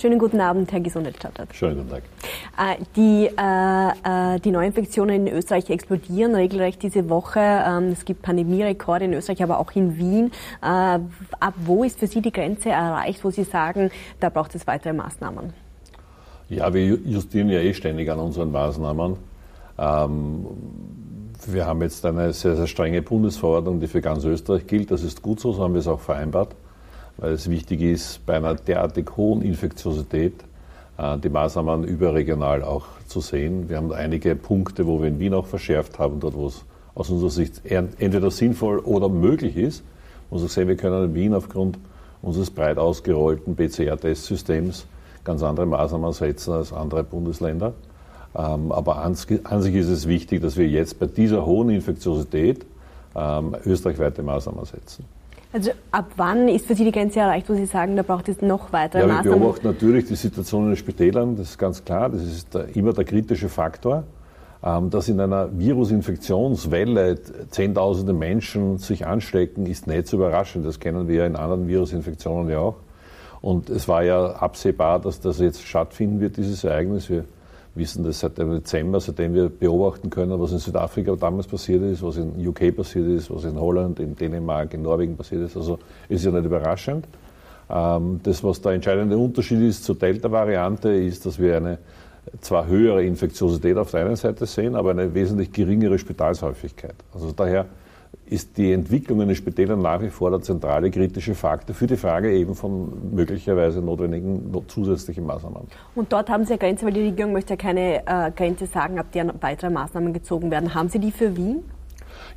Schönen guten Abend, Herr Gesundheitsstadtrat. Schönen guten Tag. Äh, die, äh, äh, die Neuinfektionen in Österreich explodieren regelrecht diese Woche. Ähm, es gibt Pandemierekorde in Österreich, aber auch in Wien. Äh, ab wo ist für Sie die Grenze erreicht, wo Sie sagen, da braucht es weitere Maßnahmen? Ja, wir justieren ja eh ständig an unseren Maßnahmen. Ähm, wir haben jetzt eine sehr, sehr strenge Bundesverordnung, die für ganz Österreich gilt. Das ist gut so, so haben wir es auch vereinbart weil es wichtig ist, bei einer derartig hohen Infektiosität äh, die Maßnahmen überregional auch zu sehen. Wir haben einige Punkte, wo wir in Wien auch verschärft haben, dort wo es aus unserer Sicht entweder sinnvoll oder möglich ist. Muss auch sehen, wir können in Wien aufgrund unseres breit ausgerollten PCR-Testsystems ganz andere Maßnahmen setzen als andere Bundesländer. Ähm, aber an, sich ist es wichtig, dass wir jetzt bei dieser hohen Infektiosität ähm, österreichweite Maßnahmen setzen. Also ab wann ist für Sie die Grenze erreicht, wo Sie sagen, da braucht es noch weitere ja, Maßnahmen? Wir beobachten natürlich die Situation in den Spitälern, das ist ganz klar, das ist immer der kritische Faktor. Ähm, dass in einer Virusinfektionswelle Zehntausende Menschen sich anstecken, ist nicht zu überraschend. Das kennen wir ja in anderen Virusinfektionen ja auch. Und es war ja absehbar, dass das jetzt stattfinden wird, dieses Ereignis. Wir wissen das seit dem Dezember, seitdem wir beobachten können, was in Südafrika damals passiert ist, was in UK passiert ist, was in Holland, in Dänemark, in Norwegen passiert ist. Also ist ja nicht überraschend. Ähm, das, was der entscheidende Unterschied ist zur Delta-Variante, ist, dass wir eine zwar höhere Infektiosität auf der einen Seite sehen, aber eine wesentlich geringere Spitalshäufigkeit. Also daher ist die Entwicklung in den Spitälern nach wie vor der zentrale kritische Faktor für die Frage eben von möglicherweise notwendigen zusätzlichen Maßnahmen. Und dort haben Sie eine Grenze, weil die Regierung möchte ja keine äh, Grenze sagen, ab der weitere Maßnahmen gezogen werden. Haben Sie die für Wien?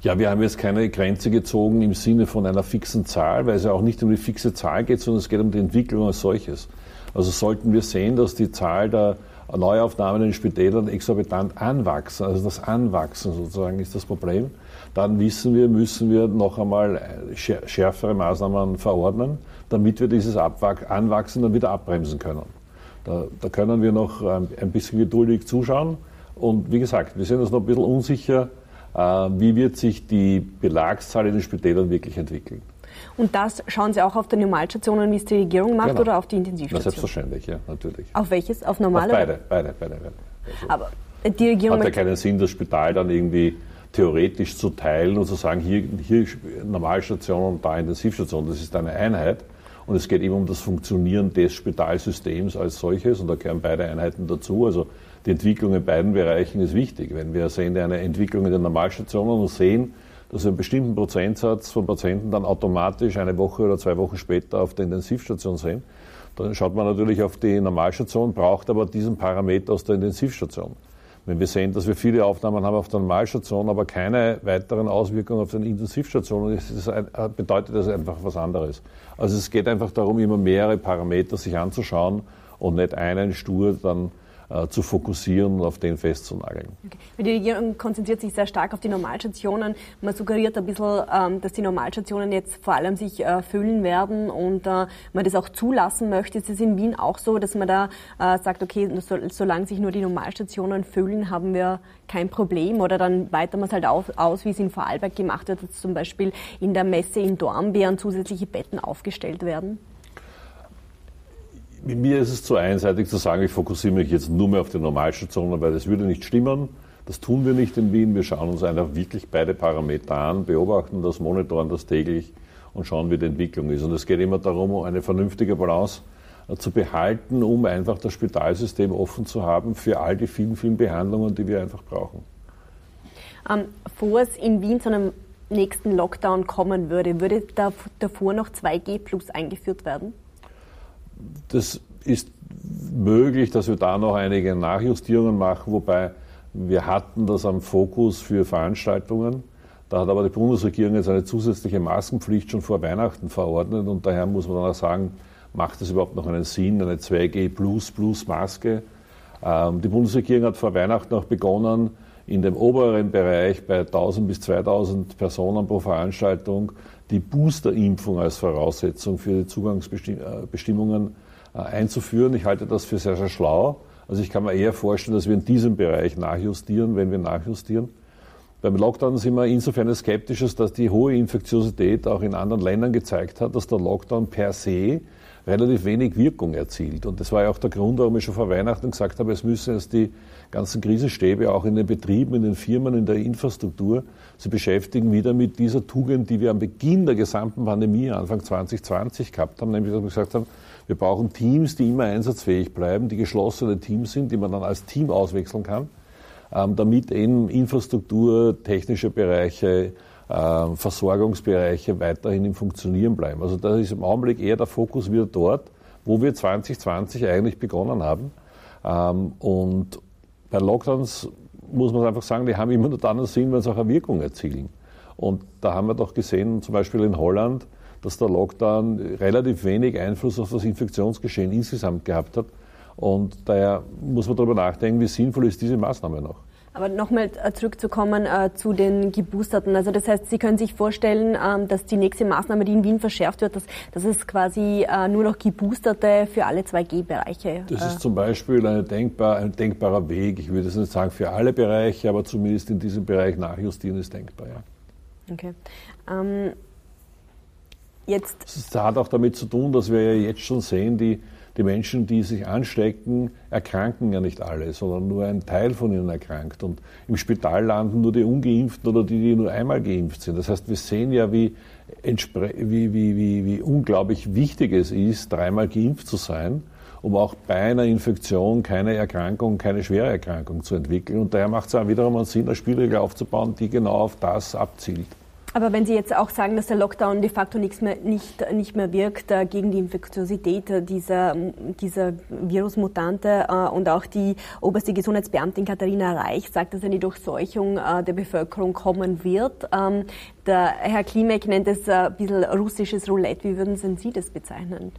Ja, wir haben jetzt keine Grenze gezogen im Sinne von einer fixen Zahl, weil es ja auch nicht um die fixe Zahl geht, sondern es geht um die Entwicklung als solches. Also sollten wir sehen, dass die Zahl der Neuaufnahmen in den Spitälern exorbitant anwachsen, also das Anwachsen sozusagen ist das Problem, dann wissen wir, müssen wir noch einmal schärfere Maßnahmen verordnen, damit wir dieses Anwachsen dann wieder abbremsen können. Da, da können wir noch ein bisschen geduldig zuschauen. Und wie gesagt, wir sind uns noch ein bisschen unsicher, äh, wie wird sich die Belagszahl in den Spitälern wirklich entwickeln. Und das schauen Sie auch auf die Normalstationen, wie es die Regierung macht, genau. oder auf die Intensivstationen? Na, selbstverständlich, ja, natürlich. Auf welches? Auf normale? Auf beide, beide, beide. beide. Also Aber die Regierung hat ja keinen Sinn, das Spital dann irgendwie theoretisch zu teilen und zu sagen, hier, hier Normalstation und da Intensivstation, das ist eine Einheit. Und es geht eben um das Funktionieren des Spitalsystems als solches und da gehören beide Einheiten dazu. Also die Entwicklung in beiden Bereichen ist wichtig. Wenn wir sehen eine Entwicklung in den Normalstationen und sehen, dass einen bestimmten Prozentsatz von Patienten dann automatisch eine Woche oder zwei Wochen später auf der Intensivstation sehen, dann schaut man natürlich auf die Normalstation, braucht aber diesen Parameter aus der Intensivstation. Wenn wir sehen, dass wir viele Aufnahmen haben auf der Normalstation, aber keine weiteren Auswirkungen auf den Intensivstationen, bedeutet das einfach was anderes. Also es geht einfach darum, immer mehrere Parameter sich anzuschauen und nicht einen stur dann äh, zu fokussieren und auf den festzunageln. Okay. Die Regierung konzentriert sich sehr stark auf die Normalstationen. Man suggeriert ein bisschen, ähm, dass die Normalstationen jetzt vor allem sich äh, füllen werden und äh, man das auch zulassen möchte. Ist es in Wien auch so, dass man da sagt, okay, solange sich nur die Normalstationen füllen, haben wir kein Problem oder dann weiter man es halt aus, wie es in Vorarlberg gemacht wird, dass zum Beispiel in der Messe in Dornbirn zusätzliche Betten aufgestellt werden? Mir ist es zu einseitig zu sagen, ich fokussiere mich jetzt nur mehr auf die Normalstationen, weil das würde nicht stimmen. Das tun wir nicht in Wien. Wir schauen uns einfach wirklich beide Parameter an, beobachten das, monitoren das täglich und schauen, wie die Entwicklung ist. Und es geht immer darum, eine vernünftige Balance äh, zu behalten, um einfach das Spitalsystem offen zu haben für all die vielen, vielen Behandlungen, die wir einfach brauchen. Ähm, bevor es in Wien zu einem nächsten Lockdown kommen würde, würde davor noch 2G Plus eingeführt werden? Das ist möglich, dass wir da noch einige Nachjustierungen machen, wobei wir hatten das am Fokus für Veranstaltungen. Da hat aber die Bundesregierung jetzt eine zusätzliche Maskenpflicht schon vor Weihnachten verordnet und daher muss man dann auch sagen, macht es überhaupt noch einen Sinn, eine 2G Plus Plus Maske? Ähm, die Bundesregierung hat vor Weihnachten auch begonnen, in dem oberen Bereich bei 1000 bis 2000 Personen pro Veranstaltung die Boosterimpfung als Voraussetzung für die Zugangsbestimmungen äh, einzuführen. Ich halte das für sehr, sehr schlau. Also ich kann mir eher vorstellen, dass wir in diesem Bereich nachjustieren, wenn wir nachjustieren. Beim Lockdown sind wir insofern skeptisch, dass die hohe Infektiosität auch in anderen Ländern gezeigt hat, dass der Lockdown per se relativ wenig Wirkung erzielt. Und das war ja auch der Grund, warum ich schon vor Weihnachten gesagt habe, es müssen jetzt die ganzen Krisenstäbe auch in den Betrieben, in den Firmen, in der Infrastruktur sich beschäftigen wieder mit dieser Tugend, die wir am Beginn der gesamten Pandemie, Anfang 2020 gehabt haben, nämlich dass wir gesagt haben, wir brauchen Teams, die immer einsatzfähig bleiben, die geschlossene Teams sind, die man dann als Team auswechseln kann, ähm, damit eben Infrastruktur, technische Bereiche, Versorgungsbereiche weiterhin im Funktionieren bleiben. Also da ist im Augenblick eher der Fokus wieder dort, wo wir 2020 eigentlich begonnen haben. Ähm, und bei Lockdowns muss man einfach sagen, die haben immer nur dann einen Sinn, wenn sie auch eine Wirkung erzielen. Und da haben wir doch gesehen, zum Beispiel in Holland, dass der Lockdown relativ wenig Einfluss auf das Infektionsgeschehen insgesamt gehabt hat. Und daher muss man darüber nachdenken, wie sinnvoll ist diese Maßnahme noch. Aber nochmal äh, zurückzukommen äh, zu den Geboosterten. Also das heißt, Sie können sich vorstellen, ähm, dass die nächste Maßnahme, die in Wien verschärft wird, dass, dass es quasi äh, nur noch Geboosterte für alle 2G-Bereiche. Das ist zum Beispiel eine denkbar, ein denkbarer Weg. Ich würde es nicht sagen für alle Bereiche, aber zumindest in diesem Bereich nachjustieren ist denkbar. Ja. Okay. Ähm, jetzt. Das hat auch damit zu tun, dass wir ja jetzt schon sehen, die die Menschen, die sich anstecken, erkranken ja nicht alle, sondern nur ein Teil von ihnen erkrankt. Und im Spital landen nur die Ungeimpften oder die, die nur einmal geimpft sind. Das heißt, wir sehen ja, wie, wie, wie, wie, unglaublich wichtig es ist, dreimal geimpft zu sein um auch bei einer Infektion keine Erkrankung, keine schwere Erkrankung zu entwickeln. Und daher macht es auch wiederum einen Sinn, eine Spielregel aufzubauen, die genau auf das abzielt. Aber wenn Sie jetzt auch sagen, dass der Lockdown de facto nichts mehr, nicht, nicht mehr wirkt äh, gegen die Infektiosität dieser, dieser Virusmutante äh, und auch die oberste Gesundheitsbeamtin Katharina Reich sagt, dass eine Durchseuchung äh, der Bevölkerung kommen wird. Ähm, der Herr Klimek nennt es ein bisschen russisches Roulette. Wie würden Sie das bezeichnen?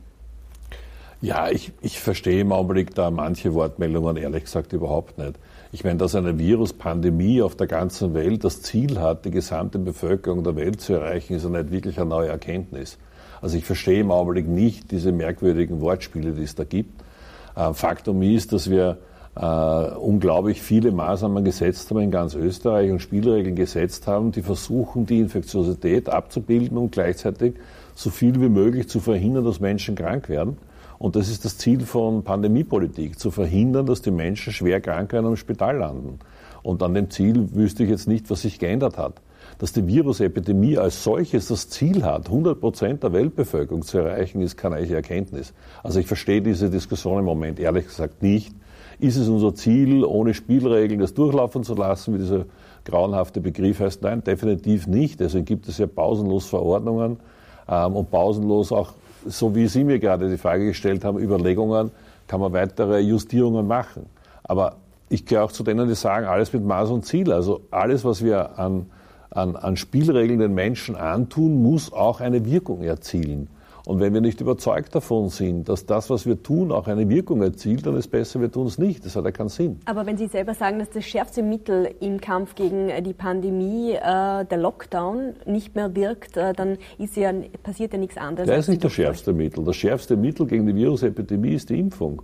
Ja, ich, ich verstehe im Augenblick da manche Wortmeldungen ehrlich gesagt überhaupt nicht. Ich meine, dass eine Viruspandemie auf der ganzen Welt das Ziel hat, die gesamte Bevölkerung der Welt zu erreichen, ist ja nicht wirklich eine neue Erkenntnis. Also ich verstehe im Augenblick nicht diese merkwürdigen Wortspiele, die es da gibt. Äh, Faktum ist, dass wir äh, unglaublich viele Maßnahmen gesetzt haben in ganz Österreich und Spielregeln gesetzt haben, die versuchen, die Infektiosität abzubilden und gleichzeitig so viel wie möglich zu verhindern, dass Menschen krank werden. Und das ist das Ziel von Pandemiepolitik, zu verhindern, dass die Menschen schwer krank werden und im Spital landen. Und an dem Ziel wüsste ich jetzt nicht, was sich geändert hat. Dass die Virusepidemie als solches das Ziel hat, 100 Prozent der Weltbevölkerung zu erreichen, ist keine echte Erkenntnis. Also ich verstehe diese Diskussion im Moment ehrlich gesagt nicht. Ist es unser Ziel, ohne Spielregeln das durchlaufen zu lassen, wie dieser grauenhafte Begriff heißt? Nein, definitiv nicht. Deswegen gibt es ja pausenlos Verordnungen ähm, und pausenlos auch so wie Sie mir gerade die Frage gestellt haben, Überlegungen, kann man weitere Justierungen machen. Aber ich gehöre auch zu denen, die sagen, alles mit Maß und Ziel. Also alles, was wir an, an, an Spielregeln den Menschen antun, muss auch eine Wirkung erzielen. Und wenn wir nicht überzeugt davon sind, dass das, was wir tun, auch eine Wirkung erzielt, dann ist es besser, wir tun es nicht. Das hat ja keinen Sinn. Aber wenn Sie selber sagen, dass das schärfste Mittel im Kampf gegen die Pandemie äh, der Lockdown nicht mehr wirkt, äh, dann ist ja, passiert ja nichts anderes. Das ist nicht das schärfste Mittel. Das schärfste Mittel gegen die Virusepidemie ist die Impfung.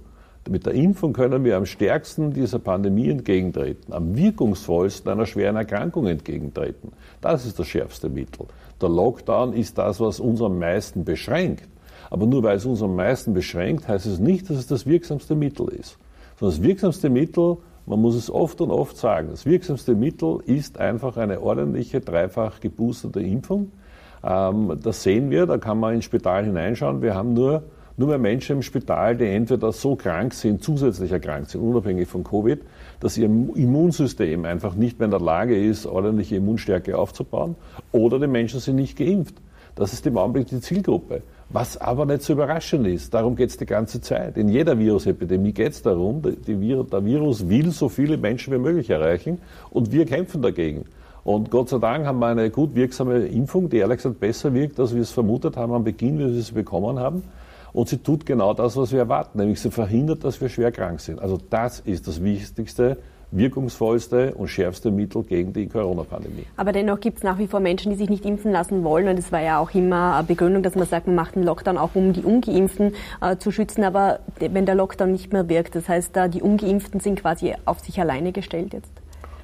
Mit der Impfung können wir am stärksten dieser Pandemie entgegentreten, am wirkungsvollsten einer schweren Erkrankung entgegentreten. Das ist das schärfste Mittel. Der Lockdown ist das, was uns am meisten beschränkt. Aber nur weil es uns am meisten beschränkt, heißt es nicht, dass es das wirksamste Mittel ist. Sondern das wirksamste Mittel, man muss es oft und oft sagen, das wirksamste Mittel ist einfach eine ordentliche, dreifach geboosterte Impfung. Ähm, das sehen wir, da kann man ins Spital hineinschauen. Wir haben nur nur mehr Menschen im Spital, die entweder so krank sind, zusätzlich erkrankt sind, unabhängig von Covid, dass ihr Immunsystem einfach nicht mehr in der Lage ist, ordentliche Immunstärke aufzubauen, oder die Menschen sind nicht geimpft. Das ist im Augenblick die Zielgruppe. Was aber nicht so überraschend ist, darum geht es die ganze Zeit. In jeder Virusepidemie geht es darum, Vir der Virus will so viele Menschen wie möglich erreichen und wir kämpfen dagegen. Und Gott sei Dank haben wir eine gut wirksame Impfung, die ehrlich gesagt besser wirkt, als wir es vermutet haben am Beginn, wie wir sie bekommen haben. Und sie tut genau das, was wir erwarten, nämlich sie verhindert, dass wir schwer krank sind. Also das ist das wichtigste, wirkungsvollste und schärfste Mittel gegen die Corona-Pandemie. Aber dennoch gibt es nach wie vor Menschen, die sich nicht impfen lassen wollen. Und es war ja auch immer eine Begründung, dass man sagt, man macht einen Lockdown auch, um die Ungeimpften äh, zu schützen. Aber wenn der Lockdown nicht mehr wirkt, das heißt, da die Ungeimpften sind quasi auf sich alleine gestellt jetzt?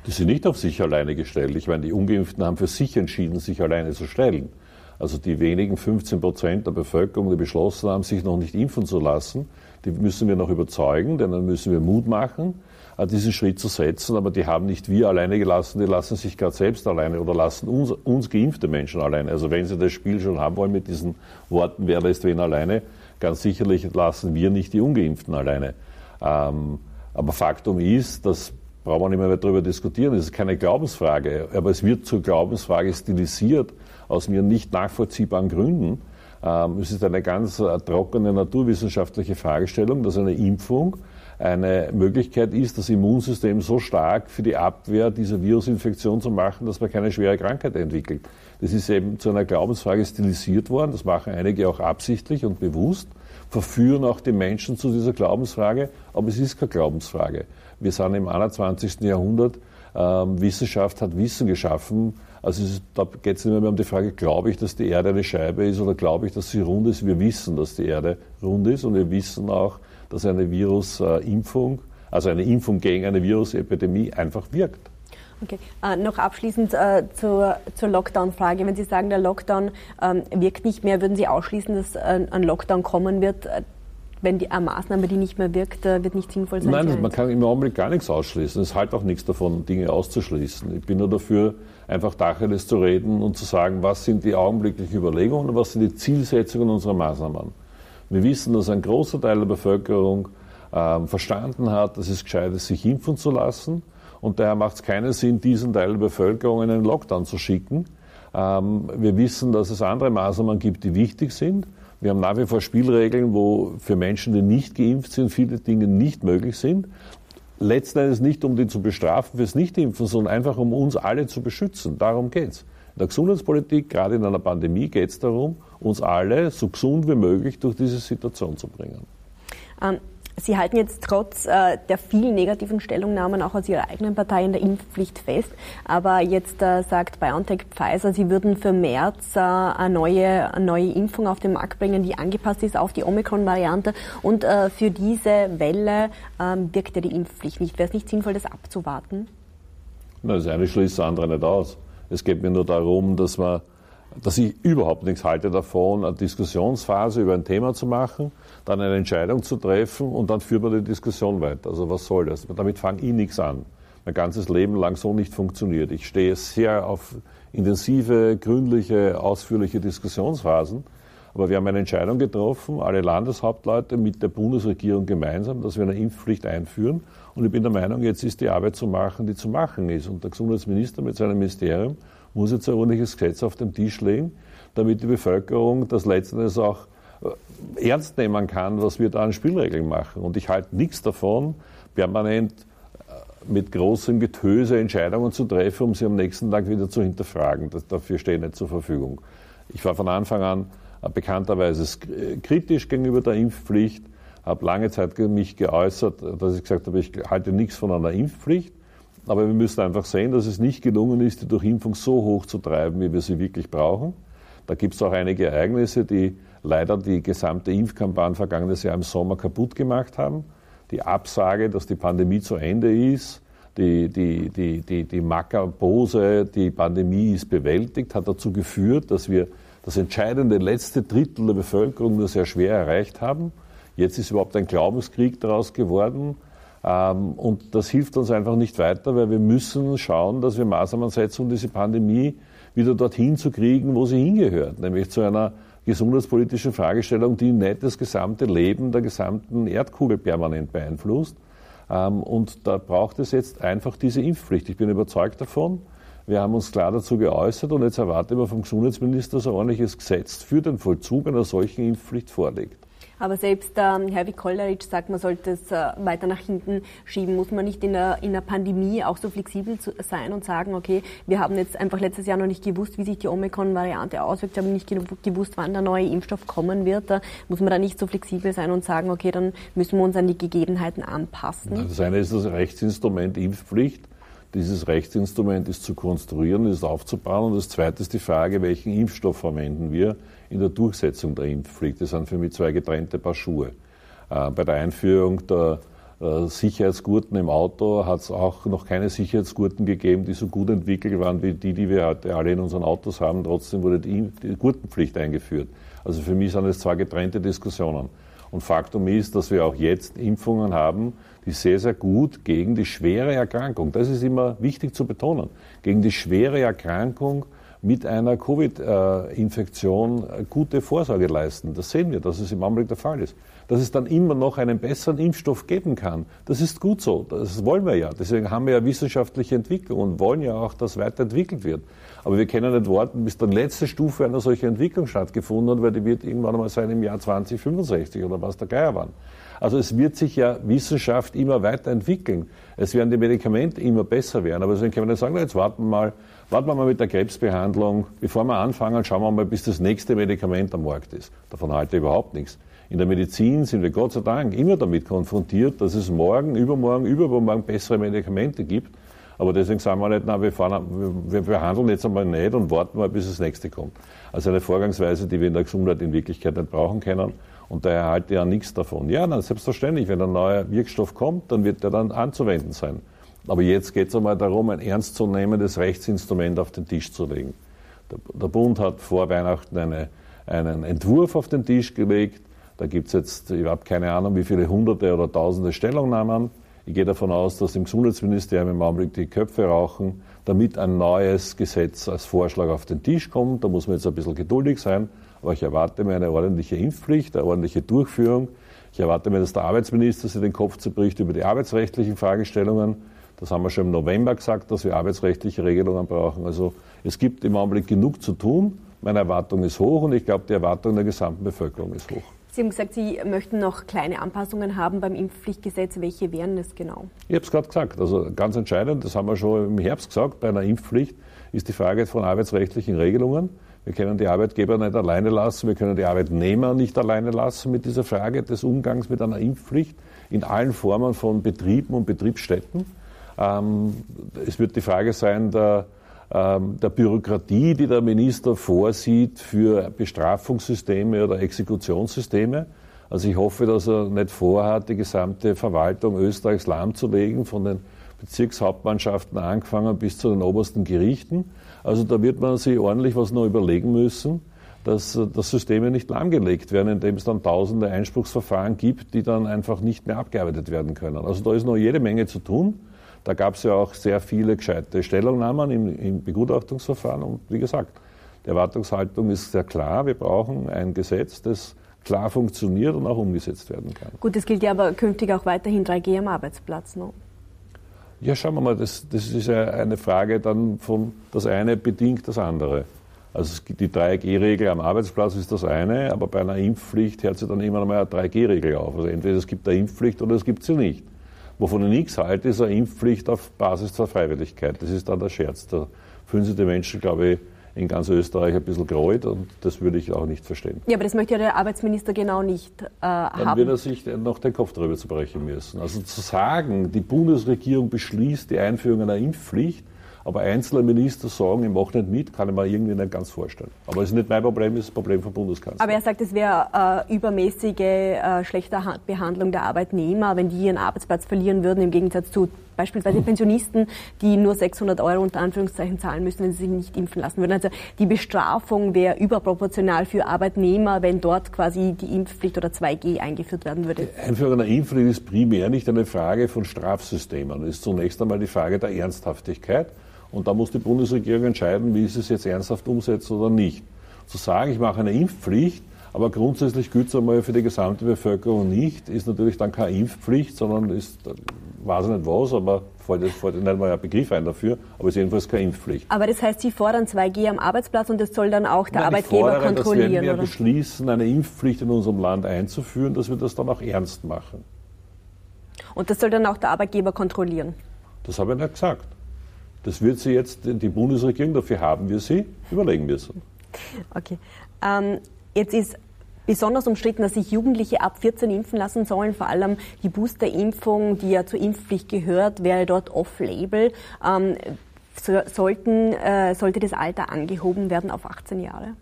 Die sind nicht auf sich alleine gestellt. Ich meine, die Ungeimpften haben für sich entschieden, sich alleine zu stellen. Also die wenigen 15 Prozent der Bevölkerung, die beschlossen haben, sich noch nicht impfen zu lassen, die müssen wir noch überzeugen, denn dann müssen wir Mut machen, äh, diesen Schritt zu setzen. Aber die haben nicht wir alleine gelassen, die lassen sich gerade selbst alleine oder lassen uns, uns geimpfte Menschen alleine. Also wenn sie das Spiel schon haben wollen mit diesen Worten, wer lässt wen alleine, ganz sicherlich lassen wir nicht die Ungeimpften alleine. Ähm, aber Faktum ist, dass brauchen wir nicht mehr darüber diskutieren. Das ist keine Glaubensfrage, aber es wird zur Glaubensfrage stilisiert aus mir nicht nachvollziehbaren Gründen. Ähm, es ist eine ganz äh, trockene naturwissenschaftliche Fragestellung, dass eine Impfung eine Möglichkeit ist, das Immunsystem so stark für die Abwehr dieser Virusinfektion zu machen, dass man keine schwere Krankheit entwickelt. Das ist eben zu einer Glaubensfrage stilisiert worden. Das machen einige auch absichtlich und bewusst, verführen auch die Menschen zu dieser Glaubensfrage, aber es ist keine Glaubensfrage. Wir sind im 21. Jahrhundert. Ähm, Wissenschaft hat Wissen geschaffen. Also ist, da geht es nicht mehr um die Frage, glaube ich, dass die Erde eine Scheibe ist oder glaube ich, dass sie rund ist. Wir wissen, dass die Erde rund ist und wir wissen auch, dass eine Virusimpfung, also eine Impfung gegen eine Virusepidemie einfach wirkt. Okay. Äh, noch abschließend äh, zur, zur Lockdown-Frage. Wenn Sie sagen, der Lockdown ähm, wirkt nicht mehr, würden Sie ausschließen, dass äh, ein Lockdown kommen wird, äh, wenn die, eine Maßnahme, die nicht mehr wirkt, äh, wird nicht sinnvoll sein? Nein, man kann im Augenblick gar nichts ausschließen. Es ist halt auch nichts davon, Dinge auszuschließen. Ich bin nur dafür, einfach Tacheles zu reden und zu sagen, was sind die augenblicklichen Überlegungen und was sind die Zielsetzungen unserer Maßnahmen. Wir wissen, dass ein großer Teil der Bevölkerung äh, verstanden hat, dass es gescheit ist, sich impfen zu lassen. Und daher macht es keinen Sinn, diesen Teil der Bevölkerung in einen Lockdown zu schicken. Ähm, wir wissen, dass es andere Maßnahmen gibt, die wichtig sind. Wir haben nach wie vor Spielregeln, wo für Menschen, die nicht geimpft sind, viele Dinge nicht möglich sind. Letzten Endes nicht, um die zu bestrafen fürs Nichtimpfen, sondern einfach, um uns alle zu beschützen. Darum geht's. In der Gesundheitspolitik, gerade in einer Pandemie, geht es darum, uns alle so gesund wie möglich durch diese Situation zu bringen. Ähm, Sie halten jetzt trotz äh, der vielen negativen Stellungnahmen auch aus Ihrer eigenen Partei in der Impfpflicht fest. Aber jetzt äh, sagt BioNTech Pfizer, Sie würden für März äh, eine, neue, eine neue Impfung auf den Markt bringen, die angepasst ist auf die Omikron-Variante. Und äh, für diese Welle ähm, wirkt ja die Impfpflicht nicht. Wäre es nicht sinnvoll, das abzuwarten? Na, das eine schließt das andere nicht aus. Es geht mir nur darum, dass man dass ich überhaupt nichts halte davon, eine Diskussionsphase über ein Thema zu machen, dann eine Entscheidung zu treffen und dann führt man die Diskussion weiter. Also was soll das? Damit fange ich nichts an. Mein ganzes Leben lang so nicht funktioniert. Ich stehe sehr auf intensive, gründliche, ausführliche Diskussionsphasen. Aber wir haben eine Entscheidung getroffen, alle Landeshauptleute mit der Bundesregierung gemeinsam, dass wir eine Impfpflicht einführen. Und ich bin der Meinung, jetzt ist die Arbeit zu machen, die zu machen ist. Und der Gesundheitsminister mit seinem Ministerium muss jetzt ein ordentliches Gesetz auf den Tisch legen, damit die Bevölkerung das letztendlich auch ernst nehmen kann, was wir da an Spielregeln machen. Und ich halte nichts davon, permanent äh, mit großem Getöse Entscheidungen zu treffen, um sie am nächsten Tag wieder zu hinterfragen. Das, dafür stehe ich nicht zur Verfügung. Ich war von Anfang an äh, bekannterweise kritisch gegenüber der Impfpflicht, habe lange Zeit mich geäußert, dass ich gesagt habe, ich halte nichts von einer Impfpflicht. Aber wir müssen einfach sehen, dass es nicht gelungen ist, die Durchimpfung so hoch zu treiben, wie wir sie wirklich brauchen. Da gibt es auch einige Ereignisse, die leider die gesamte Impfkampagne vergangenes Jahr im Sommer kaputt gemacht haben. Die Absage, dass die Pandemie zu Ende ist, die, die, die, die, die Mackerbose, die Pandemie ist bewältigt, hat dazu geführt, dass wir das entscheidende letzte Drittel der Bevölkerung nur sehr schwer erreicht haben. Jetzt ist überhaupt ein Glaubenskrieg daraus geworden. Ähm, und das hilft uns einfach nicht weiter, weil wir müssen schauen, dass wir Maßnahmen setzen, um diese Pandemie wieder dorthin zu kriegen, wo sie hingehört, nämlich zu einer gesundheitspolitischen Fragestellung, die nicht das gesamte Leben der gesamten Erdkugel permanent beeinflusst. Ähm, und da braucht es jetzt einfach diese Impfpflicht. Ich bin überzeugt davon. Wir haben uns klar dazu geäußert und jetzt erwarten wir vom Gesundheitsminister, dass ein ordentliches Gesetz für den Vollzug einer solchen Impfpflicht vorlegt. Aber selbst ähm, Herr Kolleritsch sagt, man sollte es äh, weiter nach hinten schieben. Muss man nicht in der, in der Pandemie auch so flexibel zu, sein und sagen, okay, wir haben jetzt einfach letztes Jahr noch nicht gewusst, wie sich die Omikron-Variante auswirkt, haben nicht gewusst, wann der neue Impfstoff kommen wird. Da muss man da nicht so flexibel sein und sagen, okay, dann müssen wir uns an die Gegebenheiten anpassen. Das eine ist das Rechtsinstrument Impfpflicht. Dieses Rechtsinstrument ist zu konstruieren, ist aufzubauen. Und das zweite ist die Frage, welchen Impfstoff verwenden wir in der Durchsetzung der Impfpflicht. Das sind für mich zwei getrennte Paar Schuhe. Äh, bei der Einführung der äh, Sicherheitsgurten im Auto hat es auch noch keine Sicherheitsgurten gegeben, die so gut entwickelt waren wie die, die wir heute alle in unseren Autos haben. Trotzdem wurde die, die Gurtenpflicht eingeführt. Also für mich sind es zwei getrennte Diskussionen. Und Faktum ist, dass wir auch jetzt Impfungen haben, die sehr, sehr gut gegen die schwere Erkrankung, das ist immer wichtig zu betonen, gegen die schwere Erkrankung mit einer Covid-Infektion gute Vorsorge leisten. Das sehen wir, dass es im Augenblick der Fall ist dass es dann immer noch einen besseren Impfstoff geben kann. Das ist gut so, das wollen wir ja. Deswegen haben wir ja wissenschaftliche Entwicklung und wollen ja auch, dass weiterentwickelt wird. Aber wir können nicht warten, bis die letzte Stufe einer solchen Entwicklung stattgefunden hat, weil die wird irgendwann einmal sein im Jahr 2065 oder was der Geier waren. Also es wird sich ja Wissenschaft immer weiterentwickeln. Es werden die Medikamente immer besser werden. Aber deswegen können wir nicht sagen, jetzt warten wir mal, warten wir mal mit der Krebsbehandlung, bevor wir anfangen, schauen wir mal, bis das nächste Medikament am Markt ist. Davon halte ich überhaupt nichts. In der Medizin sind wir Gott sei Dank immer damit konfrontiert, dass es morgen, übermorgen, übermorgen bessere Medikamente gibt. Aber deswegen sagen wir nicht, na, wir, fahren, wir behandeln jetzt einmal nicht und warten mal, bis das nächste kommt. Also eine Vorgangsweise, die wir in der Gesundheit in Wirklichkeit nicht brauchen können. Und daher halte ich ja nichts davon. Ja, dann selbstverständlich, wenn ein neuer Wirkstoff kommt, dann wird der dann anzuwenden sein. Aber jetzt geht es einmal darum, ein ernstzunehmendes Rechtsinstrument auf den Tisch zu legen. Der, der Bund hat vor Weihnachten eine, einen Entwurf auf den Tisch gelegt. Da gibt es jetzt, ich habe keine Ahnung, wie viele hunderte oder tausende Stellungnahmen. Ich gehe davon aus, dass im Gesundheitsministerium im Augenblick die Köpfe rauchen, damit ein neues Gesetz als Vorschlag auf den Tisch kommt. Da muss man jetzt ein bisschen geduldig sein. Aber ich erwarte mir eine ordentliche Impfpflicht, eine ordentliche Durchführung. Ich erwarte mir, dass der Arbeitsminister sich den Kopf zerbricht über die arbeitsrechtlichen Fragestellungen. Das haben wir schon im November gesagt, dass wir arbeitsrechtliche Regelungen brauchen. Also es gibt im Augenblick genug zu tun. Meine Erwartung ist hoch und ich glaube, die Erwartung der gesamten Bevölkerung ist hoch. Sie haben gesagt, Sie möchten noch kleine Anpassungen haben beim Impfpflichtgesetz. Welche wären das genau? Ich habe es gerade gesagt. Also ganz entscheidend, das haben wir schon im Herbst gesagt, bei einer Impfpflicht ist die Frage von arbeitsrechtlichen Regelungen. Wir können die Arbeitgeber nicht alleine lassen, wir können die Arbeitnehmer nicht alleine lassen mit dieser Frage des Umgangs mit einer Impfpflicht in allen Formen von Betrieben und Betriebsstätten. Ähm, es wird die Frage sein der ähm, der Bürokratie, die der Minister vorsieht für Bestrafungssysteme oder Exekutionssysteme. Also ich hoffe, dass er nicht vorhat, die gesamte Verwaltung Österreichs lahmzulegen, von den Bezirkshauptmannschaften angefangen bis zu den obersten Gerichten. Also da wird man sich ordentlich was noch überlegen müssen, dass, dass Systeme nicht lahmgelegt werden, indem es dann tausende Einspruchsverfahren gibt, die dann einfach nicht mehr abgearbeitet werden können. Also da ist noch jede Menge zu tun. Da gab es ja auch sehr viele gescheite Stellungnahmen im, im Begutachtungsverfahren. Und wie gesagt, die Erwartungshaltung ist sehr klar. Wir brauchen ein Gesetz, das klar funktioniert und auch umgesetzt werden kann. Gut, es gilt ja aber künftig auch weiterhin 3G am Arbeitsplatz. No? Ja, schauen wir mal, das, das ist ja eine Frage dann von, das eine bedingt das andere. Also die 3G-Regel am Arbeitsplatz ist das eine, aber bei einer Impfpflicht hört sich dann immer noch mal eine 3G-Regel auf. Also entweder es gibt eine Impfpflicht oder es gibt sie nicht. Wovon ich nichts halte, ist eine Impfpflicht auf Basis der Freiwilligkeit. Das ist dann der Scherz. Da fühlen sich die Menschen, glaube ich, in ganz Österreich ein bisschen gereut und das würde ich auch nicht verstehen. Ja, aber das möchte ja der Arbeitsminister genau nicht äh, haben. Dann wird er sich noch den Kopf darüber zerbrechen müssen. Also zu sagen, die Bundesregierung beschließt die Einführung einer Impfpflicht, aber einzelne Minister sagen, ich mache nicht mit, kann ich mir irgendwie nicht ganz vorstellen. Aber es ist nicht mein Problem, es ist das Problem vom Bundeskanzler. Aber er sagt, es wäre äh, übermäßige, äh, schlechte Behandlung der Arbeitnehmer, wenn die ihren Arbeitsplatz verlieren würden, im Gegensatz zu beispielsweise Pensionisten, die nur 600 Euro unter Anführungszeichen zahlen müssen, wenn sie sich nicht impfen lassen würden. Also die Bestrafung wäre überproportional für Arbeitnehmer, wenn dort quasi die Impfpflicht oder 2G eingeführt werden würde. Die Einführung einer Impfpflicht ist primär nicht eine Frage von Strafsystemen. Es ist zunächst einmal die Frage der Ernsthaftigkeit. Und da muss die Bundesregierung entscheiden, wie sie es jetzt ernsthaft umsetzt oder nicht. Zu sagen, ich mache eine Impfpflicht, aber grundsätzlich gilt es einmal für die gesamte Bevölkerung nicht, ist natürlich dann keine Impfpflicht, sondern ist, weiß ich nicht was, aber fällt, fällt nicht mal ein Begriff ein dafür, aber ist jedenfalls keine Impfpflicht. Aber das heißt, Sie fordern 2G am Arbeitsplatz und das soll dann auch der Nein, Arbeitgeber fordere, kontrollieren? Dass wir oder? beschließen, eine Impfpflicht in unserem Land einzuführen, dass wir das dann auch ernst machen. Und das soll dann auch der Arbeitgeber kontrollieren? Das habe ich nicht gesagt. Das wird sie jetzt, die Bundesregierung, dafür haben wir sie, überlegen müssen. Okay. Ähm, jetzt ist besonders umstritten, dass sich Jugendliche ab 14 impfen lassen sollen. Vor allem die Boosterimpfung, die ja zur Impfpflicht gehört, wäre dort off-label. Ähm, so, sollten, äh, sollte das Alter angehoben werden auf 18 Jahre?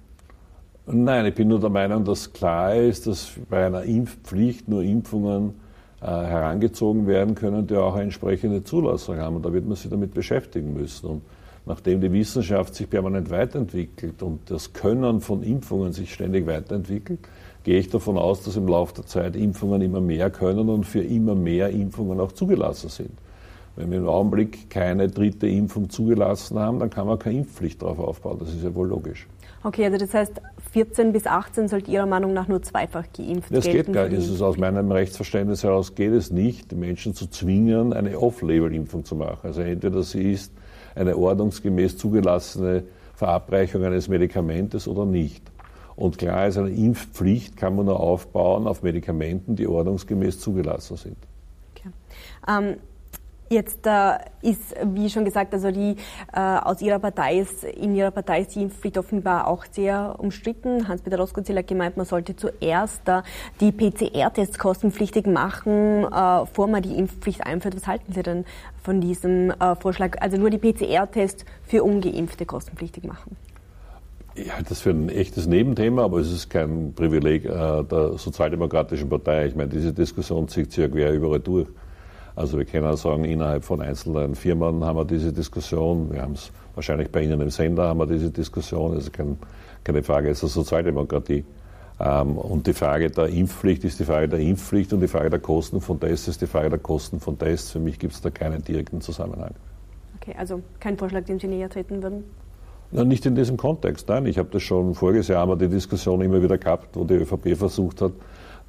Nein, ich bin nur der Meinung, dass klar ist, dass bei einer Impfpflicht nur Impfungen äh, herangezogen werden können, die auch eine entsprechende Zulassung haben. Und da wird man sich damit beschäftigen müssen. Und nachdem die Wissenschaft sich permanent weiterentwickelt und das Können von Impfungen sich ständig weiterentwickelt, gehe ich davon aus, dass im Laufe der Zeit Impfungen immer mehr können und für immer mehr Impfungen auch zugelassen sind. Wenn wir im Augenblick keine dritte Impfung zugelassen haben, dann kann man keine Impfpflicht darauf aufbauen. Das ist ja wohl logisch. Okay, also das heißt, 14 bis 18 sollte Ihrer Meinung nach nur zweifach geimpft werden? Das geht gar nicht. Ist aus meinem Rechtsverständnis heraus geht es nicht, die Menschen zu zwingen, eine Off-Label-Impfung zu machen. Also entweder sie ist eine ordnungsgemäß zugelassene Verabreichung eines Medikamentes oder nicht. Und klar ist, eine Impfpflicht kann man nur aufbauen auf Medikamenten, die ordnungsgemäß zugelassen sind. Okay. Ähm, Jetzt äh, ist, wie schon gesagt, also die äh, aus Ihrer Partei ist, in Ihrer Partei ist die Impfpflicht offenbar auch sehr umstritten. Hans-Peter Roskozil hat gemeint, man sollte zuerst äh, die PCR-Tests kostenpflichtig machen, äh, bevor man die Impfpflicht einführt. Was halten Sie denn von diesem äh, Vorschlag? Also nur die PCR-Tests für Ungeimpfte kostenpflichtig machen? Ich halte das für ein echtes Nebenthema, aber es ist kein Privileg äh, der Sozialdemokratischen Partei. Ich meine, diese Diskussion zieht sich ja quer überall durch. Also wir können auch sagen, innerhalb von einzelnen Firmen haben wir diese Diskussion. Wir haben es wahrscheinlich bei Ihnen im Sender haben wir diese Diskussion. Also kein, keine Frage ist der Sozialdemokratie. Ähm, und die Frage der Impfpflicht ist die Frage der Impfpflicht und die Frage der Kosten von Tests ist die Frage der Kosten von Tests. Für mich gibt es da keinen direkten Zusammenhang. Okay, also kein Vorschlag, dem Sie näher treten würden? Na, nicht in diesem Kontext. Nein, ich habe das schon voriges Jahr wir die Diskussion immer wieder gehabt, wo die ÖVP versucht hat,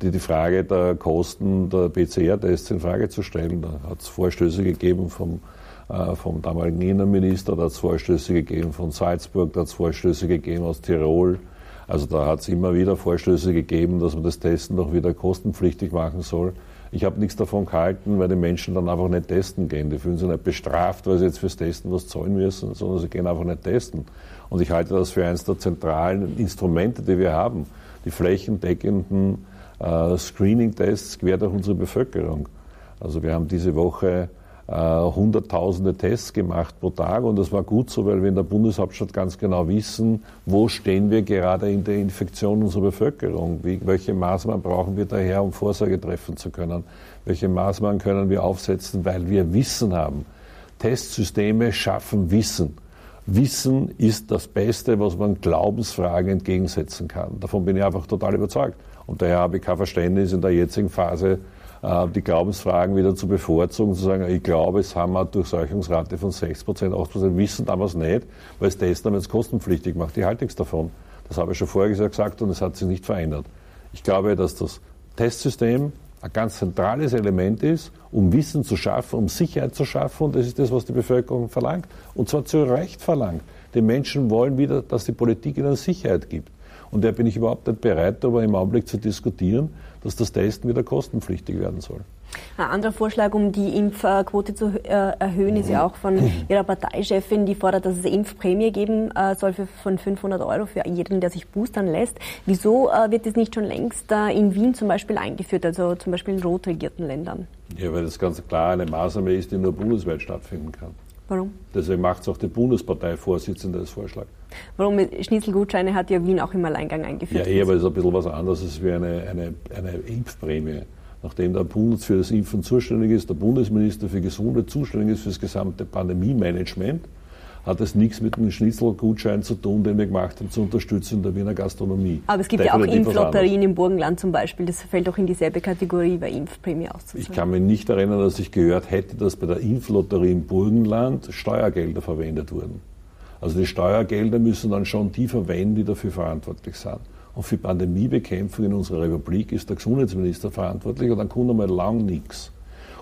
die, die Frage der Kosten der PCR-Tests in Frage zu stellen. Da hat es Vorstöße gegeben vom, äh, vom damaligen Innenminister, da hat es Vorstöße gegeben von Salzburg, da hat es Vorstöße gegeben aus Tirol. Also da hat es immer wieder Vorstöße gegeben, dass man das Testen doch wieder kostenpflichtig machen soll. Ich habe nichts davon gehalten, weil die Menschen dann einfach nicht testen gehen. Die fühlen sich nicht bestraft, weil sie jetzt fürs Testen was zahlen müssen, sondern sie gehen einfach nicht testen. Und ich halte das für eines der zentralen Instrumente, die wir haben, die flächendeckenden äh, Screening-Tests quer durch unsere Bevölkerung. Also wir haben diese Woche äh, hunderttausende Tests gemacht pro Tag und das war gut so, weil wir in der Bundeshauptstadt ganz genau wissen, wo stehen wir gerade in der Infektion unserer Bevölkerung, Wie, welche Maßnahmen brauchen wir daher, um Vorsorge treffen zu können, welche Maßnahmen können wir aufsetzen, weil wir Wissen haben. Testsysteme schaffen Wissen. Wissen ist das Beste, was man Glaubensfragen entgegensetzen kann. Davon bin ich einfach total überzeugt. Und daher habe ich kein Verständnis in der jetzigen Phase, die Glaubensfragen wieder zu bevorzugen, zu sagen, ich glaube, es haben wir eine Durchseuchungsrate von 6 Prozent, 8 Prozent, wissen damals nicht, weil es Testen jetzt kostenpflichtig macht. Ich halte nichts davon. Das habe ich schon vorher gesagt und es hat sich nicht verändert. Ich glaube, dass das Testsystem ein ganz zentrales Element ist, um Wissen zu schaffen, um Sicherheit zu schaffen. Und das ist das, was die Bevölkerung verlangt. Und zwar zu Recht verlangt. Die Menschen wollen wieder, dass die Politik ihnen Sicherheit gibt. Und da bin ich überhaupt nicht bereit, darüber im Augenblick zu diskutieren, dass das Testen wieder kostenpflichtig werden soll. Ein anderer Vorschlag, um die Impfquote zu äh, erhöhen, ist ja auch von Ihrer Parteichefin, die fordert, dass es Impfprämie geben äh, soll für, von 500 Euro für jeden, der sich boostern lässt. Wieso äh, wird das nicht schon längst in Wien zum Beispiel eingeführt, also zum Beispiel in rot regierten Ländern? Ja, weil das ganz klar eine Maßnahme ist, die nur bundesweit stattfinden kann. Warum? Deswegen macht es auch die Bundesparteivorsitzende als Vorschlag. Warum? Schnitzelgutscheine hat ja Wien auch im Alleingang eingeführt. Ja, eher, weil es ein bisschen was anderes ist wie eine, eine, eine Impfprämie. Nachdem der Bund für das Impfen zuständig ist, der Bundesminister für Gesundheit zuständig ist für das gesamte Pandemie-Management, hat es nichts mit dem Schnitzelgutschein zu tun, den wir gemacht haben zur Unterstützung der Wiener Gastronomie. Aber es gibt Definitiv ja auch Impflotterien im Burgenland zum Beispiel. Das fällt auch in dieselbe Kategorie bei Impfprämie auszuzahlen. Ich kann mich nicht erinnern, dass ich gehört hätte, dass bei der Impflotterie im Burgenland Steuergelder verwendet wurden. Also die Steuergelder müssen dann schon die verwenden, die dafür verantwortlich sind. Und für Pandemiebekämpfung in unserer Republik ist der Gesundheitsminister verantwortlich und dann kommt einmal lang nichts.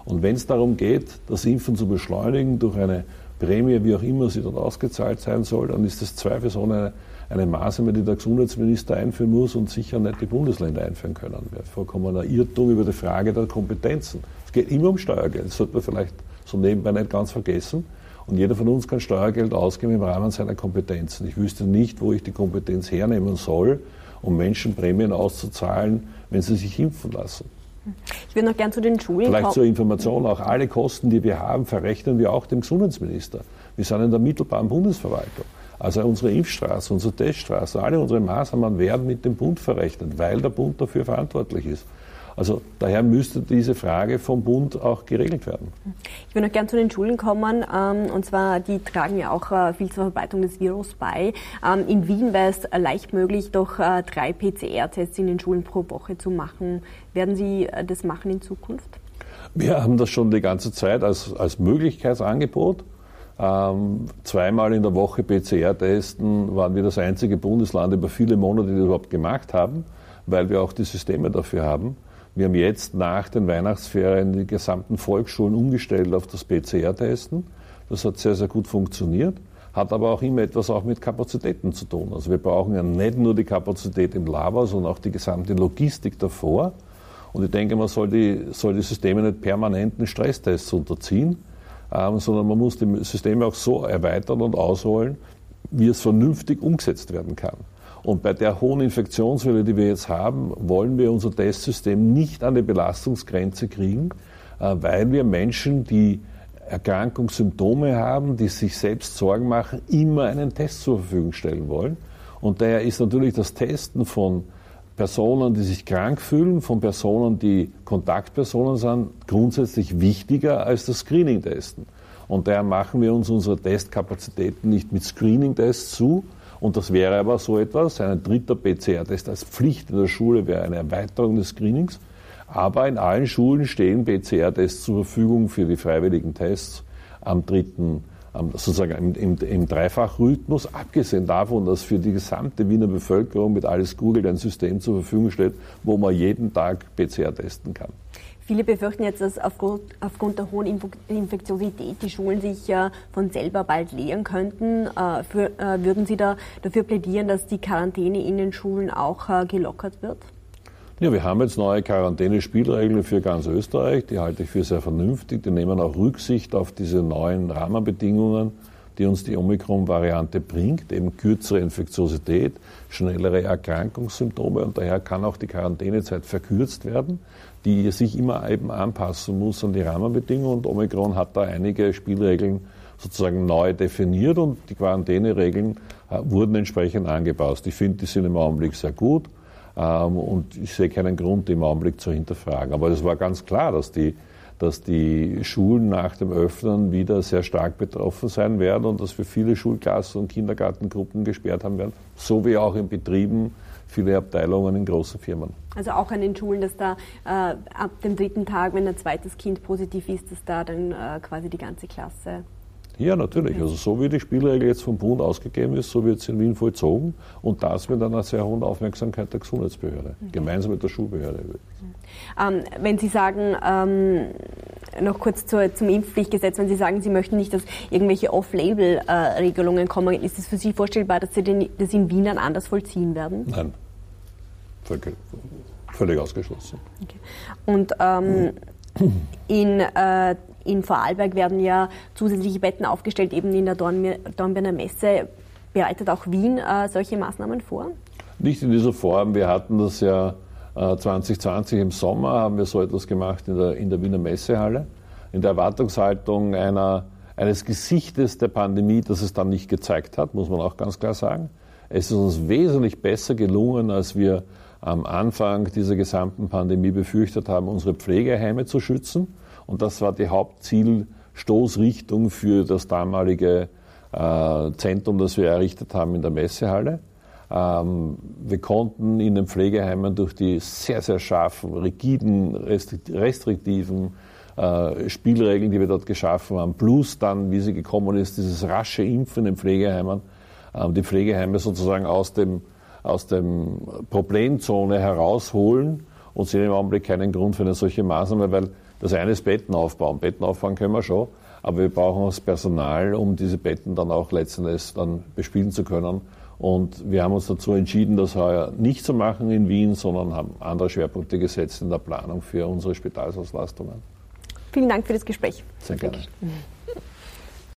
Und wenn es darum geht, das Impfen zu beschleunigen durch eine Prämie, wie auch immer sie dort ausgezahlt sein soll, dann ist das zweifelsohne eine Maßnahme, die der Gesundheitsminister einführen muss und sicher nicht die Bundesländer einführen können. Wäre vollkommener Irrtum über die Frage der Kompetenzen. Es geht immer um Steuergeld, das sollte man vielleicht so nebenbei nicht ganz vergessen. Und jeder von uns kann Steuergeld ausgeben im Rahmen seiner Kompetenzen. Ich wüsste nicht, wo ich die Kompetenz hernehmen soll, um Menschen Prämien auszuzahlen, wenn sie sich impfen lassen. Ich würde noch gern zu den Schulen Vielleicht zur Information auch, alle Kosten, die wir haben, verrechnen wir auch dem Gesundheitsminister. Wir sind in der mittelbaren Bundesverwaltung. Also unsere Impfstraße, unsere Teststraße, alle unsere Maßnahmen werden mit dem Bund verrechnet, weil der Bund dafür verantwortlich ist. Also daher müsste diese Frage vom Bund auch geregelt werden. Ich würde noch gern zu den Schulen kommen. Ähm, und zwar, die tragen ja auch äh, viel zur Verbreitung des Virus bei. Ähm, in Wien wäre es leicht möglich, doch äh, drei PCR-Tests in den Schulen pro Woche zu machen. Werden Sie äh, das machen in Zukunft? Wir haben das schon die ganze Zeit als, als Möglichkeitsangebot. Ähm, zweimal in der Woche PCR testen waren wir das einzige Bundesland über viele Monate, die das überhaupt gemacht haben, weil wir auch die Systeme dafür haben. Wir haben jetzt nach den Weihnachtsferien die gesamten Volksschulen umgestellt auf das PCR-Testen. Das hat sehr, sehr gut funktioniert, hat aber auch immer etwas auch mit Kapazitäten zu tun. Also wir brauchen ja nicht nur die Kapazität im Labor, sondern auch die gesamte Logistik davor. Und ich denke, man soll die, soll die Systeme nicht permanenten Stresstests unterziehen, ähm, sondern man muss die Systeme auch so erweitern und ausrollen, wie es vernünftig umgesetzt werden kann. Und bei der hohen Infektionswelle, die wir jetzt haben, wollen wir unser Testsystem nicht an die Belastungsgrenze kriegen, äh, weil wir Menschen, die Erkrankungssymptome haben, die sich selbst Sorgen machen, immer einen Test zur Verfügung stellen wollen. Und daher ist natürlich das Testen von Personen, die sich krank fühlen, von Personen, die Kontaktpersonen sind, grundsätzlich wichtiger als das Screening-Testen. Und daher machen wir uns unsere Testkapazitäten nicht mit Screening-Tests zu, und das wäre aber so etwas, ein dritter PCR-Test als Pflicht in der Schule wäre eine Erweiterung des Screenings. Aber in allen Schulen stehen PCR-Tests zur Verfügung für die freiwilligen Tests am dritten, sozusagen im, im, im Dreifachrhythmus, abgesehen davon, dass für die gesamte Wiener Bevölkerung mit alles Google ein System zur Verfügung steht, wo man jeden Tag PCR testen kann. Viele befürchten jetzt, dass aufgrund, aufgrund der hohen Infektiosität die Schulen sich äh, von selber bald leeren könnten. Äh, für, äh, würden Sie da dafür plädieren, dass die Quarantäne in den Schulen auch äh, gelockert wird? Ja, wir haben jetzt neue Quarantänespielregeln für ganz Österreich. Die halte ich für sehr vernünftig. Die nehmen auch Rücksicht auf diese neuen Rahmenbedingungen, die uns die Omikron-Variante bringt. Eben kürzere Infektiosität, schnellere Erkrankungssymptome und daher kann auch die Quarantänezeit verkürzt werden die sich immer eben anpassen muss an die Rahmenbedingungen. Und Omikron hat da einige Spielregeln sozusagen neu definiert und die Quarantäneregeln äh, wurden entsprechend angepasst. Ich finde, die sind im Augenblick sehr gut ähm, und ich sehe keinen Grund, die im Augenblick zu hinterfragen. Aber es war ganz klar, dass die, dass die Schulen nach dem Öffnen wieder sehr stark betroffen sein werden und dass wir viele Schulklassen und Kindergartengruppen gesperrt haben werden, so wie auch in Betrieben viele Abteilungen in großen Firmen. Also auch an den Schulen, dass da äh, ab dem dritten Tag, wenn ein zweites Kind positiv ist, dass da dann äh, quasi die ganze Klasse. Ja, natürlich. Also so wie die Spielregel jetzt vom Bund ausgegeben ist, so wird es in Wien vollzogen und das mit einer sehr hohen Aufmerksamkeit der Gesundheitsbehörde, okay. gemeinsam mit der Schulbehörde. Ähm, wenn Sie sagen, ähm, noch kurz zur, zum Impfpflichtgesetz, wenn Sie sagen, Sie möchten nicht, dass irgendwelche Off-Label-Regelungen äh, kommen, ist es für Sie vorstellbar, dass Sie den, das in Wien dann anders vollziehen werden? Nein völlig ausgeschlossen. Okay. Und ähm, in, äh, in Vorarlberg werden ja zusätzliche Betten aufgestellt, eben in der Dornbirner Messe. Bereitet auch Wien äh, solche Maßnahmen vor? Nicht in dieser Form. Wir hatten das ja äh, 2020 im Sommer, haben wir so etwas gemacht in der, in der Wiener Messehalle. In der Erwartungshaltung einer, eines Gesichtes der Pandemie, das es dann nicht gezeigt hat, muss man auch ganz klar sagen. Es ist uns wesentlich besser gelungen, als wir am Anfang dieser gesamten Pandemie befürchtet haben, unsere Pflegeheime zu schützen. Und das war die Hauptzielstoßrichtung für das damalige äh, Zentrum, das wir errichtet haben in der Messehalle. Ähm, wir konnten in den Pflegeheimen durch die sehr, sehr scharfen, rigiden, restriktiven äh, Spielregeln, die wir dort geschaffen haben, plus dann, wie sie gekommen ist, dieses rasche Impfen in den Pflegeheimen, äh, die Pflegeheime sozusagen aus dem aus dem Problemzone herausholen und sehen im Augenblick keinen Grund für eine solche Maßnahme, weil das eine ist Betten aufbauen. Betten aufbauen können wir schon, aber wir brauchen das Personal, um diese Betten dann auch letztendlich dann bespielen zu können. Und wir haben uns dazu entschieden, das heuer nicht zu machen in Wien, sondern haben andere Schwerpunkte gesetzt in der Planung für unsere Spitalsauslastungen. Vielen Dank für das Gespräch. Sehr gerne. Danke.